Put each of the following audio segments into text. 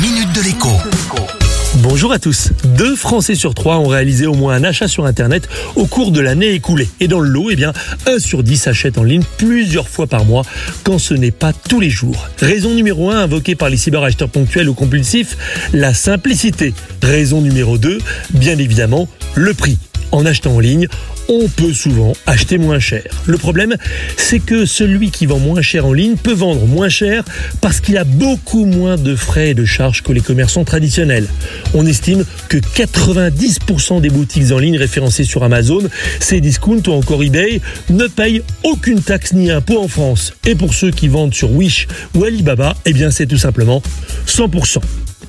minute de l'écho. Bonjour à tous. Deux Français sur trois ont réalisé au moins un achat sur Internet au cours de l'année écoulée. Et dans le lot, eh bien, un sur dix achète en ligne plusieurs fois par mois, quand ce n'est pas tous les jours. Raison numéro un, invoquée par les cyberacheteurs ponctuels ou compulsifs, la simplicité. Raison numéro 2, bien évidemment, le prix. En achetant en ligne, on peut souvent acheter moins cher. Le problème, c'est que celui qui vend moins cher en ligne peut vendre moins cher parce qu'il a beaucoup moins de frais et de charges que les commerçants traditionnels. On estime que 90% des boutiques en ligne référencées sur Amazon, Cdiscount ou encore eBay ne payent aucune taxe ni impôt en France. Et pour ceux qui vendent sur Wish ou Alibaba, eh c'est tout simplement 100%.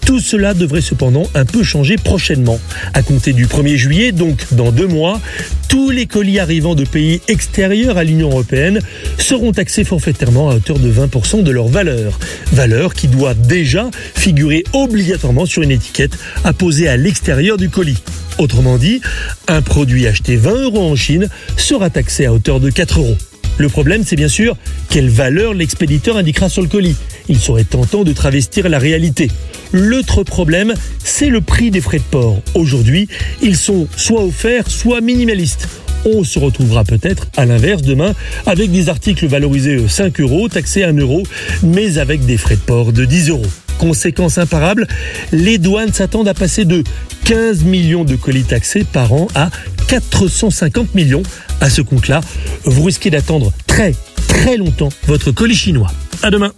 Tout cela devrait cependant un peu changer prochainement. À compter du 1er juillet, donc dans deux mois, tous les colis arrivant de pays extérieurs à l'Union européenne seront taxés forfaitairement à hauteur de 20% de leur valeur. Valeur qui doit déjà figurer obligatoirement sur une étiquette apposée à l'extérieur du colis. Autrement dit, un produit acheté 20 euros en Chine sera taxé à hauteur de 4 euros. Le problème, c'est bien sûr quelle valeur l'expéditeur indiquera sur le colis. Il serait tentant de travestir la réalité. L'autre problème, c'est le prix des frais de port. Aujourd'hui, ils sont soit offerts, soit minimalistes. On se retrouvera peut-être à l'inverse demain avec des articles valorisés 5 euros, taxés 1 euro, mais avec des frais de port de 10 euros. Conséquence imparable, les douanes s'attendent à passer de 15 millions de colis taxés par an à 450 millions. À ce compte-là, vous risquez d'attendre très très longtemps votre colis chinois. À demain.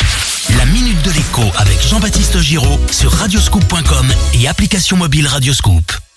La minute de l'écho avec Jean-Baptiste Giraud sur radioscoop.com et application mobile Radioscoop.